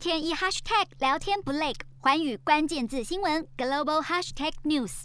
天一 hashtag 聊天不累，环宇关键字新闻 global hashtag news。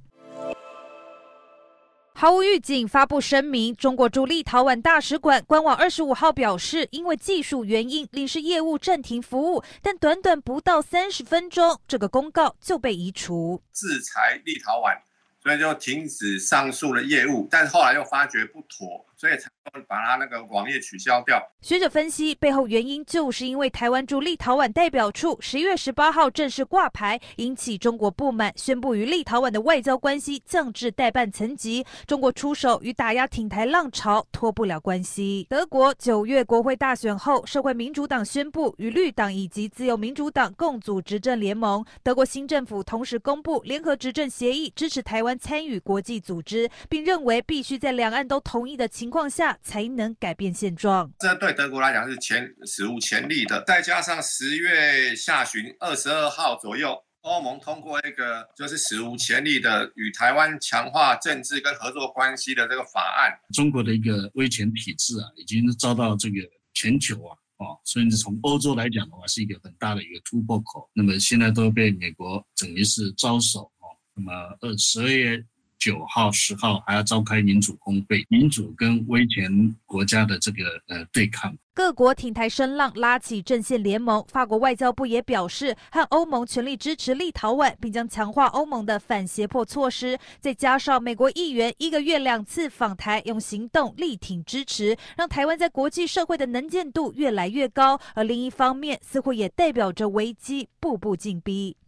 毫无预警发布声明，中国驻立陶宛大使馆官网二十五号表示，因为技术原因，领事业务暂停服务，但短短不到三十分钟，这个公告就被移除，制裁立陶宛，所以就停止上述的业务，但后来又发觉不妥，所以才。把他那个网页取消掉。学者分析，背后原因就是因为台湾驻立陶宛代表处十一月十八号正式挂牌，引起中国不满，宣布与立陶宛的外交关系降至代办层级。中国出手与打压挺台浪潮脱不了关系。德国九月国会大选后，社会民主党宣布与绿党以及自由民主党共组执政联盟。德国新政府同时公布联合执政协议，支持台湾参与国际组织，并认为必须在两岸都同意的情况下。才能改变现状，这对德国来讲是前史无前例的。再加上十月下旬二十二号左右，欧盟通过一个就是史无前例的与台湾强化政治跟合作关系的这个法案。中国的一个威权体制啊，已经遭到这个全球啊，哦，甚至从欧洲来讲的话，是一个很大的一个突破口。那么现在都被美国等于是招手哦。那么二十二月。九号、十号还要召开民主峰会，民主跟威权国家的这个呃对抗。各国挺台声浪拉起阵线联盟，法国外交部也表示和欧盟全力支持立陶宛，并将强化欧盟的反胁迫措施。再加上美国议员一个月两次访台，用行动力挺支持，让台湾在国际社会的能见度越来越高。而另一方面，似乎也代表着危机步步紧逼。